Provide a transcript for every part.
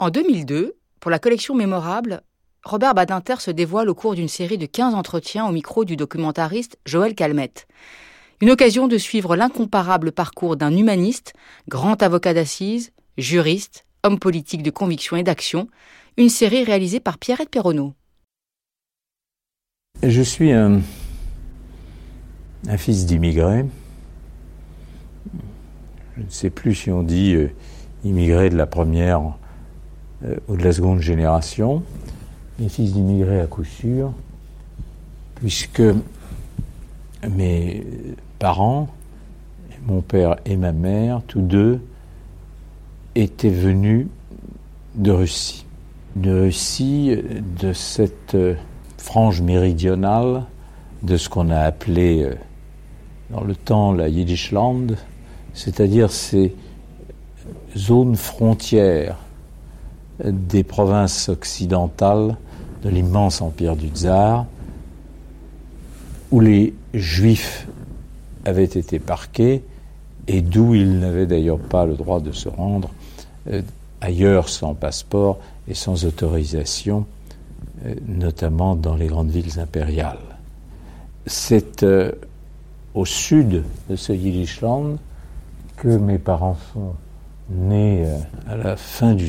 En 2002, pour la collection Mémorable, Robert Badinter se dévoile au cours d'une série de 15 entretiens au micro du documentariste Joël Calmette. Une occasion de suivre l'incomparable parcours d'un humaniste, grand avocat d'assises, juriste, homme politique de conviction et d'action, une série réalisée par Pierrette Perronneau. Je suis un, fils d'immigrés. Je ne sais plus si on dit euh, immigré de la première euh, ou de la seconde génération, mais fils d'immigrés à coup sûr, puisque mes parents, mon père et ma mère, tous deux, étaient venus de Russie. De Russie, de cette euh, frange méridionale de ce qu'on a appelé euh, dans le temps la Yiddishland, c'est-à-dire ces zones frontières des provinces occidentales de l'immense empire du tsar, où les juifs avaient été parqués et d'où ils n'avaient d'ailleurs pas le droit de se rendre euh, ailleurs sans passeport et sans autorisation, euh, notamment dans les grandes villes impériales. C'est euh, au sud de ce Yiddishland que mes parents sont nés à la fin du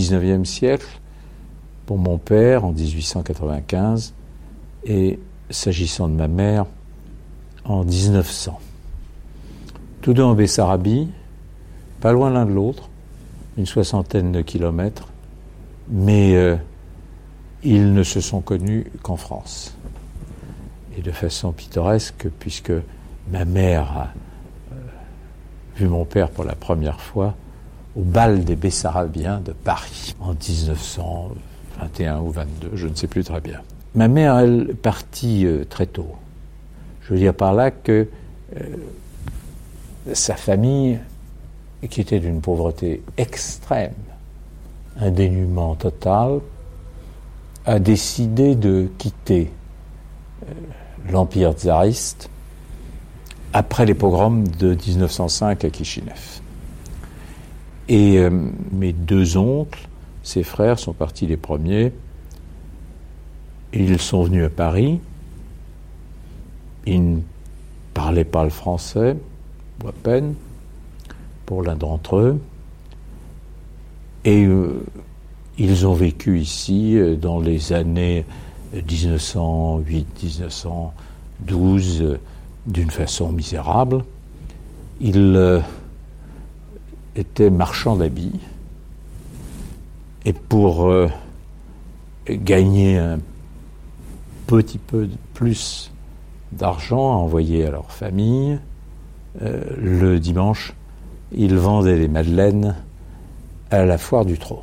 XIXe siècle, pour mon père en 1895, et s'agissant de ma mère en 1900. Tous deux en Bessarabie, pas loin l'un de l'autre, une soixantaine de kilomètres, mais euh, ils ne se sont connus qu'en France. Et de façon pittoresque, puisque ma mère a euh, vu mon père pour la première fois au bal des Bessarabiens de Paris en 1921 ou 22, je ne sais plus très bien. Ma mère, elle, partit euh, très tôt. Je veux dire par là que sa famille qui était d'une pauvreté extrême, un dénuement total, a décidé de quitter euh, l'Empire tsariste après les pogroms de 1905 à Kishinev. Et euh, mes deux oncles, ses frères, sont partis les premiers. Ils sont venus à Paris. Ils ne parlaient pas le français, ou à peine pour l'un d'entre eux. Et euh, ils ont vécu ici euh, dans les années 1908-1912 euh, d'une façon misérable. Ils étaient marchands d'habits et pour gagner un petit peu plus d'argent à envoyer à leur famille, le dimanche, ils vendaient les madeleines à la foire du trône.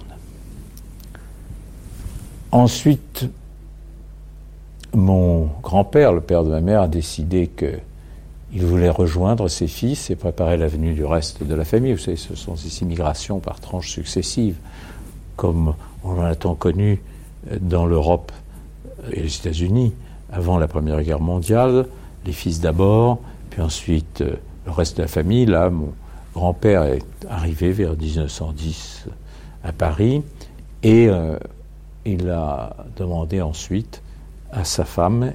Ensuite, mon grand-père, le père de ma mère, a décidé qu'il voulait rejoindre ses fils et préparer l'avenue du reste de la famille. Vous savez, ce sont ces immigrations par tranches successives, comme on en a tant connu dans l'Europe et les États-Unis avant la Première Guerre mondiale, les fils d'abord, puis ensuite euh, le reste de la famille. Là, mon, grand-père est arrivé vers 1910 à Paris et euh, il a demandé ensuite à sa femme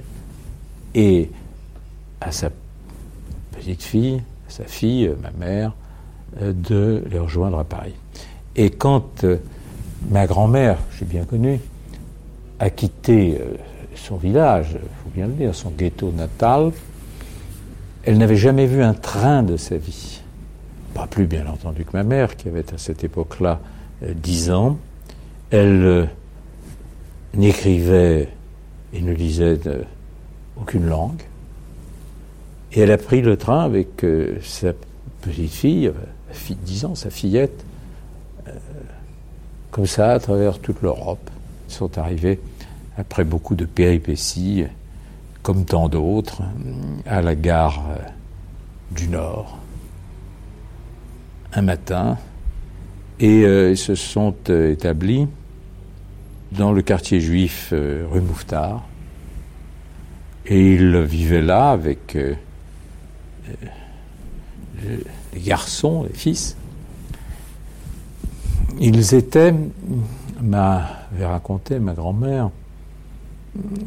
et à sa petite fille, sa fille, ma mère, euh, de les rejoindre à Paris. Et quand euh, ma grand-mère, j'ai bien connu, a quitté son village, il faut bien le dire, son ghetto natal, elle n'avait jamais vu un train de sa vie pas plus bien entendu que ma mère, qui avait à cette époque-là euh, dix ans. Elle euh, n'écrivait et ne lisait aucune langue. Et elle a pris le train avec euh, sa petite fille, fille de 10 ans, sa fillette, comme ça à travers toute l'Europe. Ils sont arrivés après beaucoup de péripéties, comme tant d'autres, à la gare du Nord un matin et euh, ils se sont euh, établis dans le quartier juif euh, rue Mouffetard. Et ils vivaient là avec les garçons, les fils. ils étaient, m'avait raconté ma grand-mère,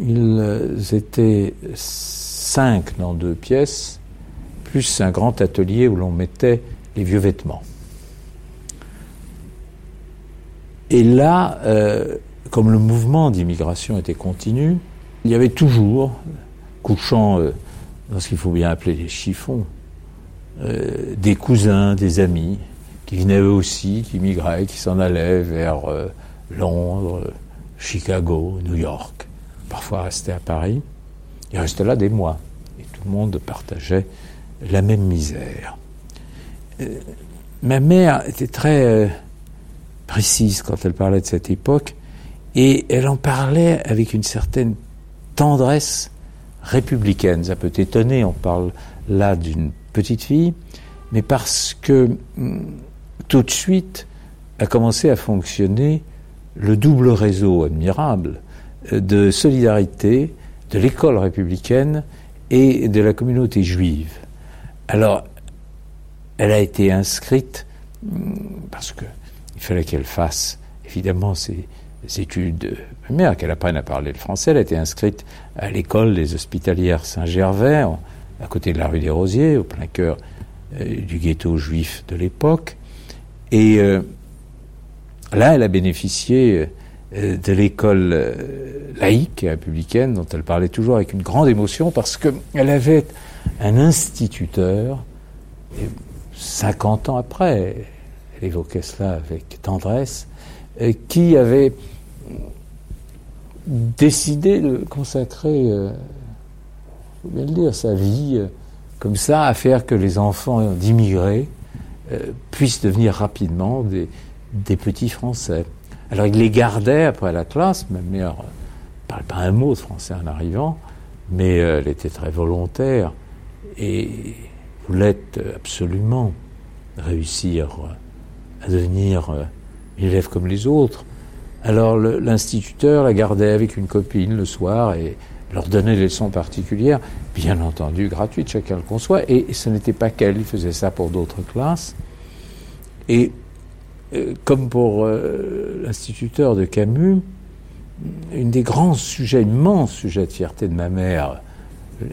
ils étaient cinq dans deux pièces, plus un grand atelier où l'on mettait les vieux vêtements. Et là, euh, comme le mouvement d'immigration était continu, il y avait toujours, couchant euh, ce qu'il faut bien appeler les chiffons, euh, des cousins, des amis, qui venaient eux aussi, qui migraient, qui s'en allaient vers Londres, Chicago, New York, parfois restaient à Paris. Ils restaient là des mois, et tout le monde partageait la même misère. ma mère était très précise quand elle parlait de cette époque, et elle en parlait avec une certaine tendresse républicaine. Ça peut étonner, on parle là d'une petite fille, mais parce que hum, tout de suite a commencé à fonctionner le double réseau admirable euh, de solidarité de l'école républicaine et de la communauté juive. Alors, elle a été inscrite hum, parce que il fallait qu'elle fasse évidemment ses, études primaires, qu'elle apprenne à parler le français. Elle a été inscrite à l'école des hospitalières Saint-Gervais, à côté de la rue des Rosiers, au plein cœur euh, du ghetto juif de l'époque. Et euh, là, elle a bénéficié euh, de l'école laïque et républicaine, dont elle parlait toujours avec une grande émotion, parce qu'elle avait un instituteur, 50 ans après, évoquait cela avec tendresse, qui avait décidé de consacrer, euh, faut bien le dire, sa vie euh, comme ça à faire que les enfants d'immigrés euh, puissent devenir rapidement des, des, petits Français. Alors il les gardait après la classe, ma mère ne parlait pas un mot de français en arrivant, mais elle était très volontaire et voulait absolument réussir à devenir euh, élève comme les autres. Alors l'instituteur la gardait avec une copine le soir et leur donnait des leçons particulières, bien entendu gratuites, chacun le conçoit, et, ce n'était pas qu'elle, il faisait ça pour d'autres classes. Et euh, comme pour euh, l'instituteur de Camus, une des grands sujets, immenses sujets de fierté de ma mère,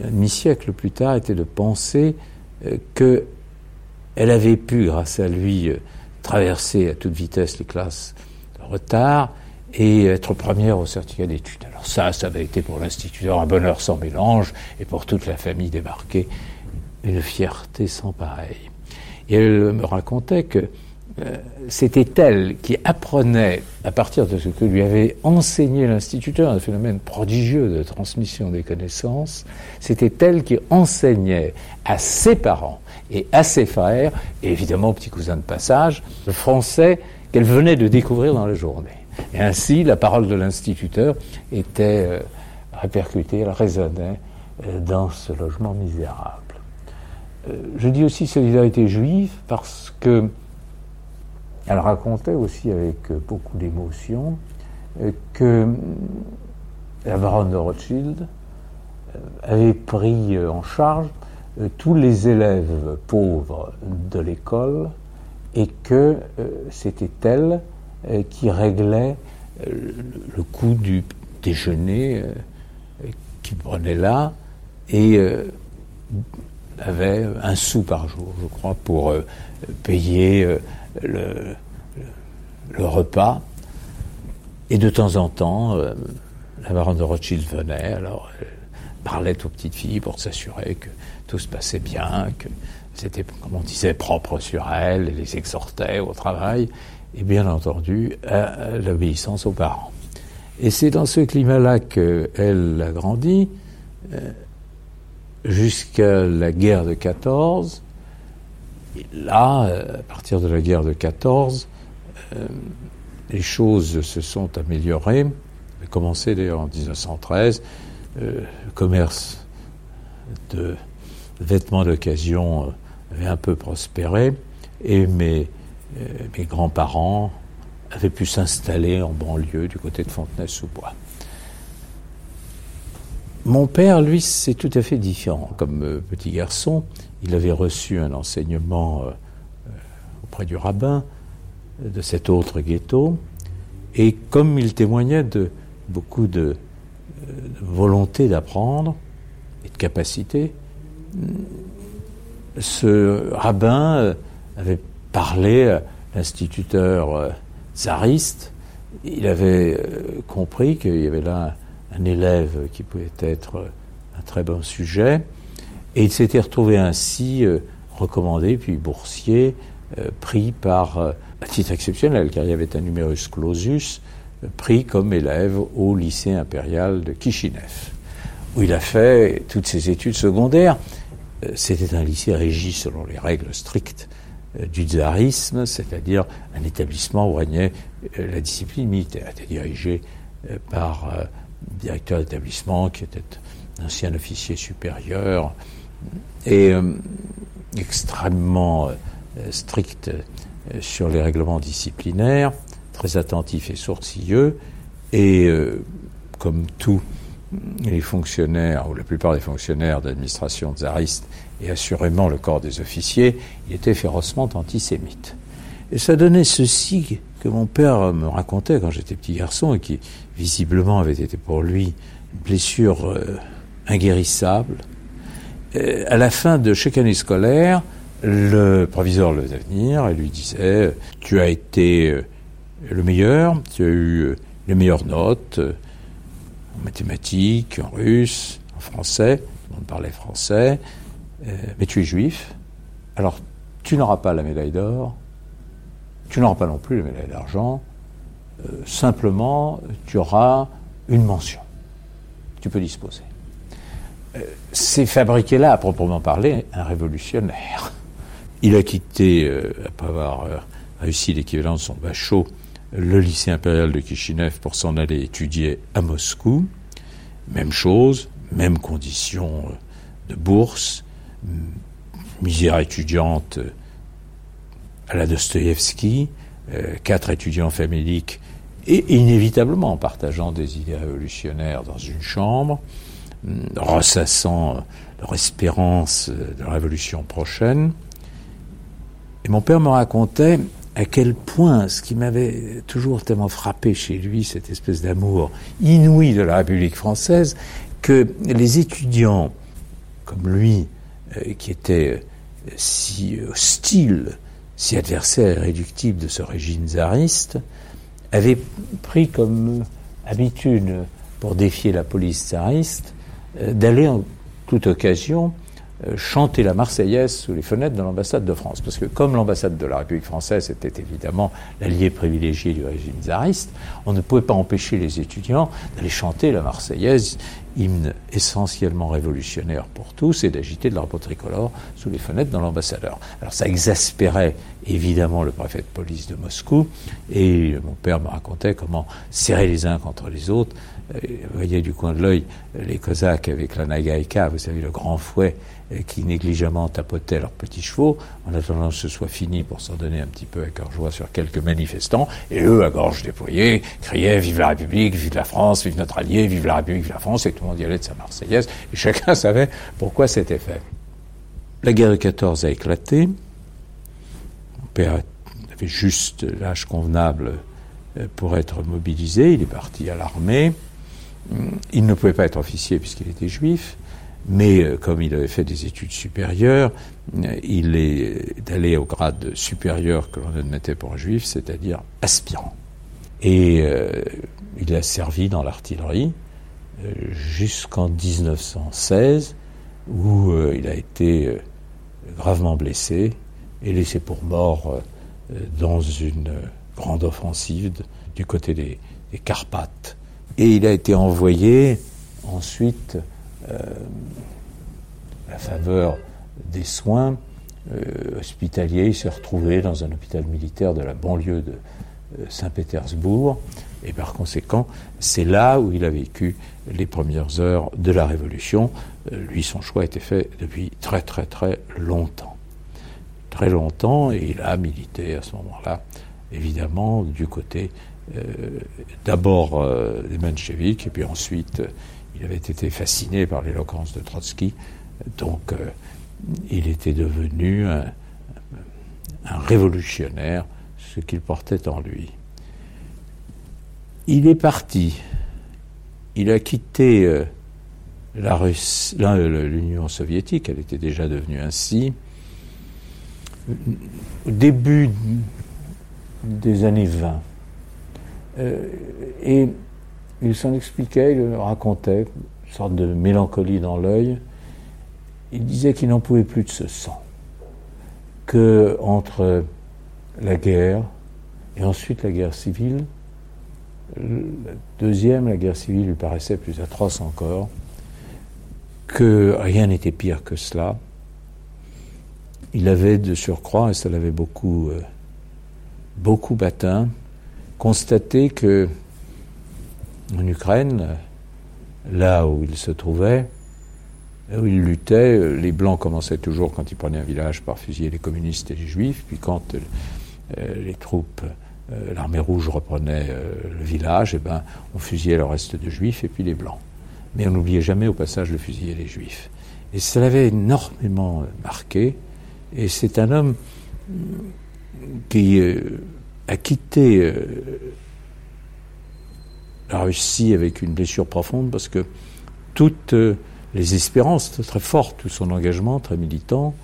un demi-siècle plus tard, était de penser que elle avait pu, grâce à lui, traverser à toute vitesse les classes de retard et être première au certificat d'études. Alors ça, ça avait été pour l'instituteur un bonheur sans mélange et pour toute la famille débarquée une fierté sans pareille. Et elle me racontait que euh, c'était elle qui apprenait, à partir de ce que lui avait enseigné l'instituteur, un phénomène prodigieux de transmission des connaissances, c'était elle qui enseignait à ses parents et frères, et évidemment petit cousin de passage, le français qu'elle venait de découvrir dans la journée. Et ainsi, la parole de l'instituteur était euh, répercutée, elle résonnait euh, dans ce logement misérable. Euh, je dis aussi solidarité juive parce que elle racontait aussi avec beaucoup d'émotion que la baronne de Rothschild avait pris en charge tous les élèves pauvres de l'école et que euh, c'était elle euh, qui réglait le coût du déjeuner qui prenait là et avait un sou par jour, je crois, pour payer le, le, repas. Et de temps en temps, la baronne de Rothschild venait, alors elle parlait aux petites filles pour s'assurer que tout se passait bien, que c'était, comme on disait, propre sur elle, elle les exhortait au travail, et bien entendu à l'obéissance aux parents. Et c'est dans ce climat-là qu'elle a grandi, euh, jusqu'à la guerre de 14. Et là, euh, à partir de la guerre de 14, euh, les choses se sont améliorées. Commencé d'ailleurs en 1913. le commerce de vêtements d'occasion euh, avaient un peu prospéré et mes, euh, mes grands-parents avaient pu s'installer en banlieue du côté de Fontenay-sous-Bois. Mon père, lui, c'est tout à fait différent. Comme euh, petit garçon, il avait reçu un enseignement auprès du rabbin, de cet autre ghetto. Et comme il témoignait de beaucoup de, volonté d'apprendre et de capacité, ce rabbin avait parlé à l'instituteur tsariste. Il avait compris qu'il y avait là un élève qui pouvait être un très bon sujet. Et il s'était retrouvé ainsi euh, recommandé, puis boursier, euh, pris par, euh, à titre exceptionnel, car il y avait un numerus clausus, pris comme élève au lycée impérial de Kishinev, où il a fait toutes ses études secondaires. C'était un lycée régi selon les règles strictes du tsarisme, c'est-à-dire un établissement où régnait la discipline militaire. était dirigé par un directeur d'établissement qui était un ancien officier supérieur, et euh, extrêmement euh, strict euh, sur les règlements disciplinaires, très attentif et sourcilleux, et comme tous les fonctionnaires, ou la plupart des fonctionnaires d'administration tsariste, et assurément le corps des officiers, était férocement antisémite. Et ça donnait ceci que mon père me racontait quand j'étais petit garçon, et qui visiblement avait été pour lui une blessure inguérissable, euh, à la fin de chaque année scolaire, le proviseur le faisait venir et lui disait Tu as été euh, le meilleur, tu as eu euh, les meilleures notes en mathématiques, en russe, en français, on parlait français, mais tu es juif, alors tu n'auras pas la médaille d'or, tu n'auras pas non plus la médaille d'argent, simplement tu auras une mention. Tu peux disposer c'est fabriqué là, à proprement parler, un révolutionnaire. Il a quitté, euh, après avoir euh, réussi l'équivalent de son bachot, le lycée impérial de Kishinev pour s'en aller étudier à Moscou. Même chose, même condition euh, de bourse, misère étudiante à la Dostoïevski, quatre étudiants faméliques et inévitablement partageant des idées révolutionnaires dans une chambre. Euh, ressassant leur espérance de la révolution prochaine. Et mon père me racontait à quel point, ce qui m'avait toujours tellement frappé chez lui, cette espèce d'amour inouï de la République française, que les étudiants comme lui, euh, qui étaient si hostiles, si adversaires irréductibles de ce régime tsariste, avaient pris comme habitude, pour défier la police tsariste, euh, d'aller en toute occasion euh, chanter la Marseillaise sous les fenêtres de l'ambassade de France. Parce que comme l'ambassade de la République française était évidemment l'allié privilégié du régime tsariste, on ne pouvait pas empêcher les étudiants d'aller chanter la Marseillaise, hymne essentiellement révolutionnaire pour tous, et d'agiter de l'arbre tricolore sous les fenêtres de l'ambassadeur. Alors ça exaspérait évidemment le préfet de police de Moscou, et mon père me racontait comment serrer les uns contre les autres euh, voyez du coin de l'œil les Cosaques avec la nagaïka, vous savez, le grand fouet euh, qui négligemment tapotait leurs petits chevaux, en attendant que ce soit fini pour s'en donner un petit peu à cœur joie sur quelques manifestants, et eux, à gorge déployée, criaient Vive la République, vive la France, vive notre allié, vive la République, vive la France, et tout le monde y allait de sa Marseillaise, et chacun savait pourquoi c'était fait. La guerre de 14 a éclaté, mon père avait juste l'âge convenable euh, pour être mobilisé, il est parti à l'armée, il ne pouvait pas être officier puisqu'il était juif, mais euh, comme il avait fait des études supérieures, euh, il est allé au grade supérieur que l'on admettait pour un juif, c'est-à-dire aspirant. Et euh, il a servi dans l'artillerie jusqu'en 1916, où il a été gravement blessé et laissé pour mort dans une grande offensive du côté des, des Carpates et il a été envoyé ensuite, à la faveur des soins euh, hospitaliers, il s'est retrouvé dans un hôpital militaire de la banlieue de euh, Saint-Pétersbourg. Et par conséquent, c'est là où il a vécu les premières heures de la Révolution. lui, son choix a été fait depuis très très très longtemps. Très longtemps, et il a milité à ce moment-là, évidemment, du côté euh, d'abord euh, les mencheviks, et puis ensuite, euh, il avait été fasciné par l'éloquence de Trotsky. Donc, il était devenu un, révolutionnaire ce qu'il portait en lui. Il est parti. Il a quitté euh, l'Union soviétique, elle était déjà devenue ainsi. Au début des années 20. Euh, et il s'en expliquait, il racontait, une sorte de mélancolie dans l'œil. Il disait qu'il n'en pouvait plus de ce sang. Que entre la guerre et ensuite la guerre civile, la deuxième, la guerre civile, lui paraissait plus atroce encore, que rien n'était pire que cela. Il avait de surcroît, et ça l'avait beaucoup, euh, beaucoup atteint, constaté que en Ukraine, là où il se trouvait, où il luttait, les Blancs commençaient toujours, quand ils prenaient un village, par fusiller les communistes et les Juifs, puis quand euh, les troupes, euh, l'armée rouge reprenait euh, le village, eh ben, on fusillait le reste de Juifs et puis les Blancs. Mais on n'oubliait jamais au passage de fusiller les Juifs. Et ça l'avait énormément marqué, et c'est un homme qui a quitté la Russie avec une blessure profonde parce que toutes euh, les espérances très fortes, tout son engagement très militant,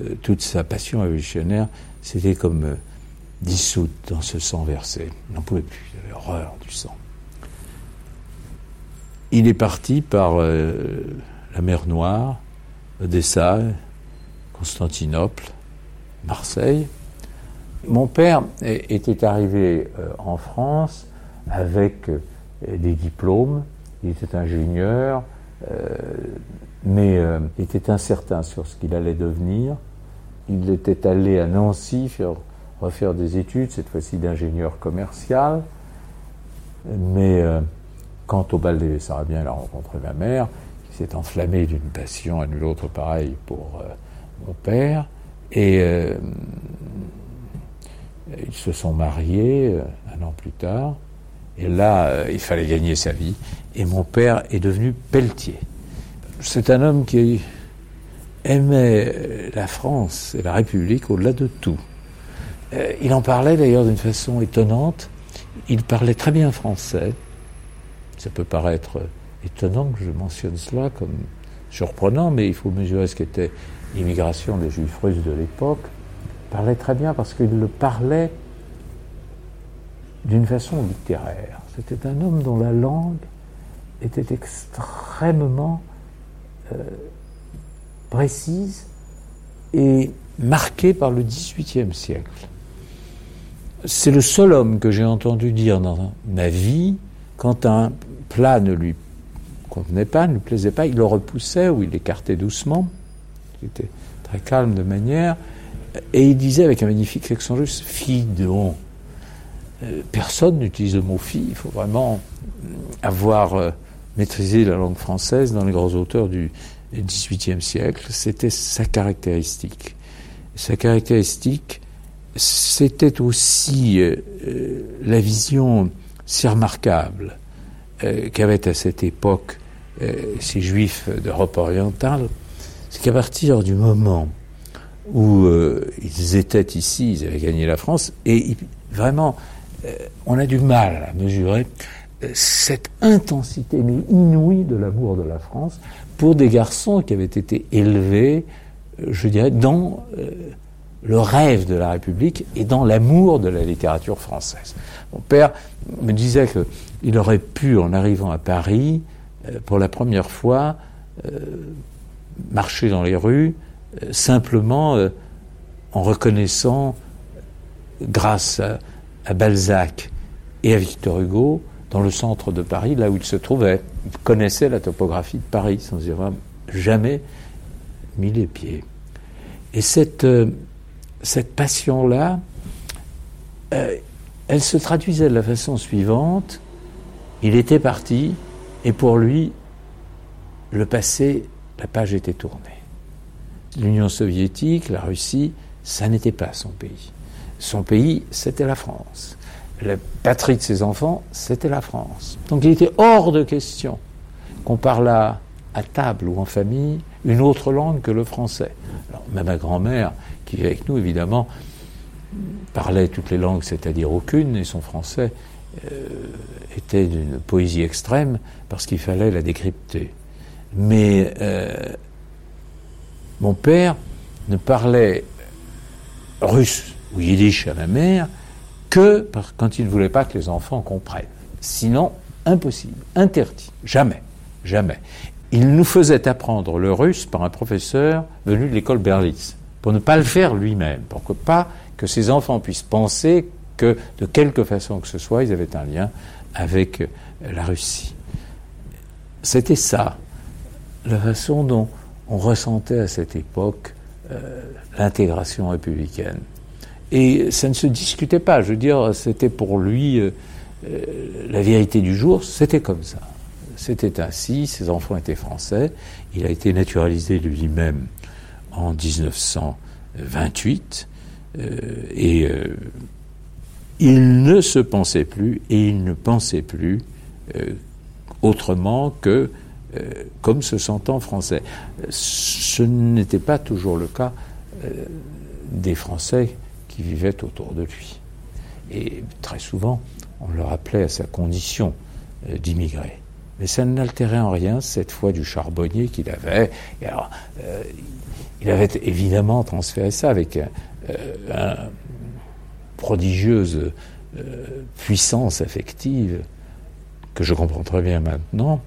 euh, toute sa passion révolutionnaire, c'était comme euh, dissoute dans ce sang versé. Il n'en pouvait plus, il avait horreur du sang. Il est parti par la mer Noire, Odessa, Constantinople, Marseille. Mon père était arrivé en France avec des diplômes, il était ingénieur, euh, mais euh, il était incertain sur ce qu'il allait devenir. Il était allé à Nancy faire, refaire des études, cette fois-ci d'ingénieur commercial. Mais euh, quant au bal des Bessarabiens, il a rencontré ma mère, qui s'est enflammée d'une passion à nul autre pareil pour mon père. Et ils se sont mariés un an plus tard. Et là, euh, il fallait gagner sa vie. Et mon père est devenu pelletier. C'est un homme qui aimait la France et la République au-delà de tout. Euh, il en parlait d'ailleurs d'une façon étonnante. Il parlait très bien français. Ça peut paraître étonnant que je mentionne cela comme surprenant, mais il faut mesurer ce qu'était l'immigration des juifs russes de l'époque. Il parlait très bien parce qu'il le parlait d'une façon littéraire. C'était un homme dont la langue était extrêmement euh, précise et marquée par le XVIIIe siècle. C'est le seul homme que j'ai entendu dire dans ma vie, quand un plat ne lui convenait pas, ne lui plaisait pas, il le repoussait ou il l'écartait doucement. Il était très calme de manière. Et il disait avec un magnifique accent russe, euh, personne n'utilise le mot fille. Il faut vraiment avoir euh, maîtrisé la langue française dans les grands auteurs du XVIIIe siècle. C'était sa caractéristique. Sa caractéristique, c'était aussi euh, la vision si remarquable qu'avaient à cette époque ces juifs d'Europe orientale, c'est qu'à partir du moment où ils étaient ici, ils avaient gagné la France, et vraiment euh, on a du mal à mesurer euh, cette intensité inouïe de l'amour de la France pour des garçons qui avaient été élevés, euh, je dirais, dans le rêve de la République et dans l'amour de la littérature française. Mon père me disait qu'il aurait pu, en arrivant à Paris, pour la première fois, marcher dans les rues simplement en reconnaissant, grâce à à Balzac et à Victor Hugo dans le centre de Paris, là où il se trouvait. Il connaissait la topographie de Paris sans y avoir jamais mis les pieds. Et cette, euh, passion-là, euh, elle se traduisait de la façon suivante. Il était parti, et pour lui, le passé, la page était tournée. L'Union soviétique, la Russie, ça n'était pas son pays. Son pays, c'était la France. La patrie de ses enfants, c'était la France. Donc il était hors de question qu'on parlât à table ou en famille une autre langue que le français. Alors, même ma grand-mère, qui est avec nous, évidemment, parlait toutes les langues, c'est-à-dire aucune, et son français était d'une poésie extrême parce qu'il fallait la décrypter. Mais mon père ne parlait russe ou yiddish à ma mère que quand il ne voulait pas que les enfants comprennent. Sinon, impossible, interdit, jamais, jamais. Il nous faisait apprendre le russe par un professeur venu de l'école Berlitz, pour ne pas le faire lui-même, pour que pas que ses enfants puissent penser que de quelque façon que ce soit, ils avaient un lien avec la Russie. C'était ça, la façon dont on ressentait à cette époque euh, l'intégration républicaine. Et ça ne se discutait pas. Je veux dire, c'était pour lui euh, euh, la vérité du jour, c'était comme ça. C'était ainsi, ses enfants étaient français. Il a été naturalisé lui-même en 1928. et il ne se pensait plus, et il ne pensait plus autrement que euh, comme se sentant français. Ce n'était pas toujours le cas euh, des Français vivaient autour de lui. Et très souvent, on le rappelait à sa condition euh, d'immigré. Mais ça n'altérait en rien cette foi du charbonnier qu'il avait. Alors, il avait évidemment transféré ça avec une prodigieuse puissance affective que je comprends très bien maintenant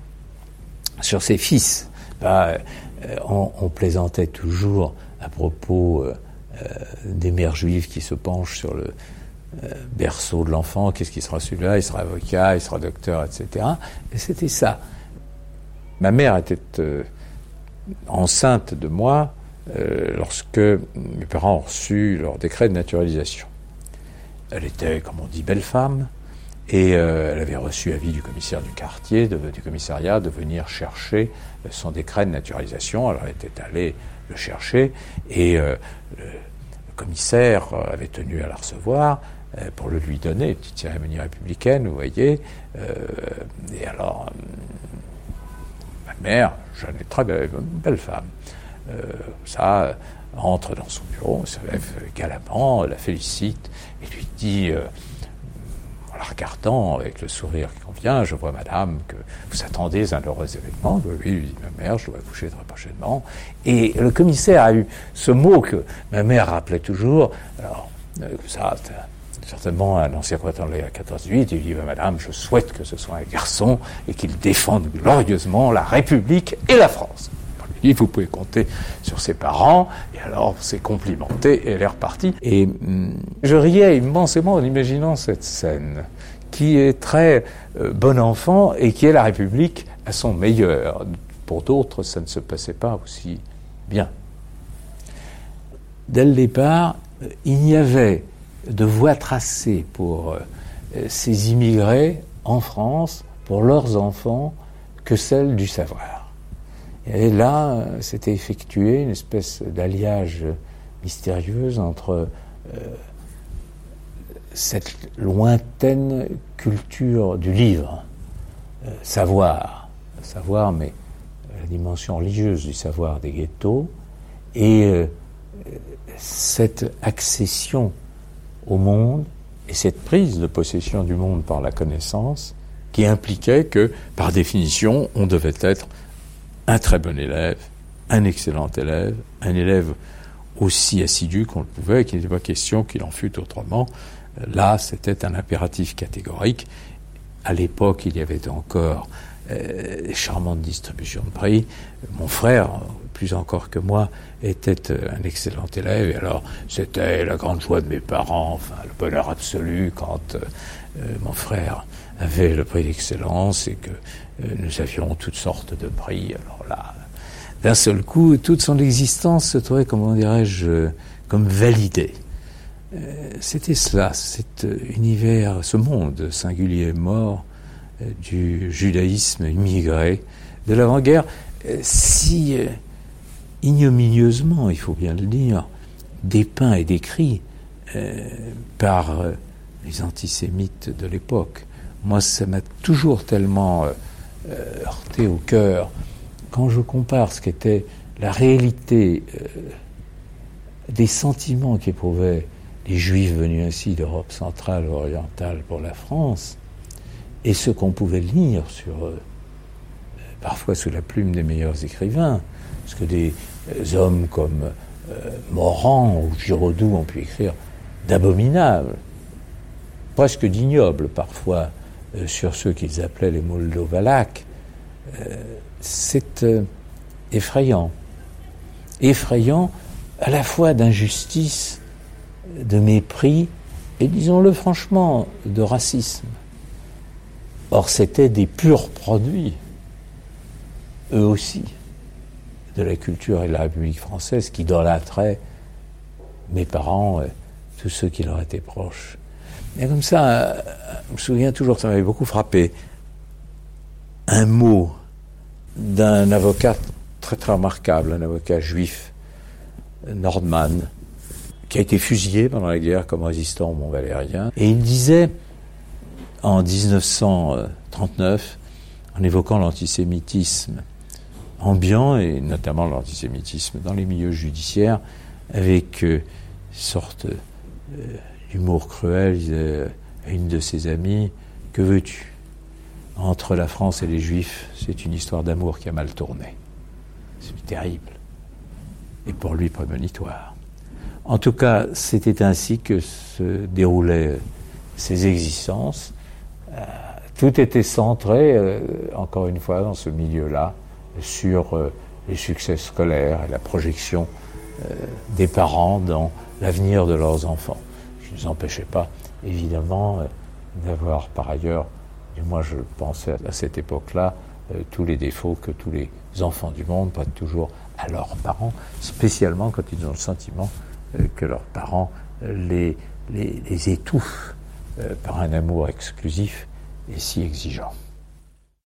sur ses fils. Bah, euh, on, plaisantait toujours à propos euh, euh, des mères juives qui se penchent sur le berceau de l'enfant, qu'est-ce qu'il sera celui-là, il sera avocat, il sera docteur, etc. Et c'était ça. Ma mère était enceinte de moi lorsque mes parents ont reçu leur décret de naturalisation. Elle était, comme on dit, belle femme, et euh, elle avait reçu avis du commissaire du quartier, du commissariat, de venir chercher son décret de naturalisation. Alors elle était allée le chercher et euh, commissaire avait tenu à la recevoir euh, pour le lui donner, petite cérémonie républicaine, vous voyez. et alors, ma mère, jeune et très belle, belle femme, ça entre dans son bureau, se lève galamment, la félicite et lui dit la regardant avec le sourire qui convient, je vois madame que vous attendez un heureux événement. Oui, lui dit ma mère, je dois coucher très prochainement. Et le commissaire a eu ce mot que ma mère rappelait toujours. Alors, euh, ça, certainement un ancien combattant de la 14-8, il dit Madame, je souhaite que ce soit un garçon et qu'il défende glorieusement la République et la France. Vous pouvez compter sur ses parents, et alors c'est complimenté, et elle est repartie. Et hum, je riais immensément en imaginant cette scène, qui est très euh, bon enfant et qui est la République à son meilleur. Pour d'autres, ça ne se passait pas aussi bien. Dès le départ, euh, il n'y avait de voie tracée pour euh, ces immigrés en France, pour leurs enfants, que celle du savoir. Et là, s'était effectué une espèce d'alliage mystérieuse entre euh, cette lointaine culture du livre, euh, savoir, savoir, mais la dimension religieuse du savoir des ghettos, et euh, cette accession au monde et cette prise de possession du monde par la connaissance qui impliquait que, par définition, on devait être un très bon élève, un excellent élève, un élève aussi assidu qu'on le pouvait, qu'il n'était pas question qu'il en fût autrement. Là, c'était un impératif catégorique. À l'époque, il y avait encore euh, des charmantes distributions de prix. Mon frère, plus encore que moi, était euh, un excellent élève. Et alors, c'était la grande joie de mes parents, le bonheur absolu quand euh, mon frère avait le prix d'excellence et que euh, nous avions toutes sortes de prix. Alors là, d'un seul coup, toute son existence se trouvait, comment dirais-je, comme validée. Euh, c'était cela, cet univers, ce monde singulier mort euh, du judaïsme immigré de l'avant-guerre, si ignominieusement, il faut bien le dire, dépeint et décrit par les antisémites de l'époque. Moi, ça m'a toujours tellement euh, heurté au cœur. Quand je compare ce qu'était la réalité euh, des sentiments qu'éprouvaient les Juifs venus ainsi d'Europe centrale ou orientale pour la France, et ce qu'on pouvait lire sur eux, parfois sous la plume des meilleurs écrivains, parce que des hommes comme euh, Morand ou Giraudoux ont pu écrire d'abominables, presque d'ignobles parfois, euh, sur ceux qu'ils appelaient les Moldovalaques. Euh, c'est effrayant. Effrayant à la fois d'injustice, de mépris et, disons-le franchement, de racisme. Or, c'étaient des purs produits, eux aussi de la culture et de la République française qui idolâtraient mes parents, et tous ceux qui leur étaient proches. Et comme ça, je me souviens toujours, ça m'avait beaucoup frappé, un mot d'un avocat très très remarquable, un avocat juif, Nordman, qui a été fusillé pendant la guerre comme résistant au Mont Valérien. Et il disait, en 1939, en évoquant l'antisémitisme ambiant, et notamment l'antisémitisme dans les milieux judiciaires, avec euh, une sorte euh, d'humour cruel, disait à une de ses amies, que veux-tu? Entre la France et les Juifs, c'est une histoire d'amour qui a mal tourné. C'est terrible. Et pour lui, prémonitoire. En tout cas, c'était ainsi que se déroulaient ses existences. Euh, tout était centré, encore une fois, dans ce milieu-là, sur euh, les succès scolaires et la projection euh, des parents dans l'avenir de leurs enfants. Ne nous pas, évidemment, euh, d'avoir par ailleurs, du moins je pensais à cette époque-là, tous les défauts que tous les enfants du monde prennent toujours à leurs parents, spécialement quand ils ont le sentiment que leurs parents les étouffent par un amour exclusif et si exigeant.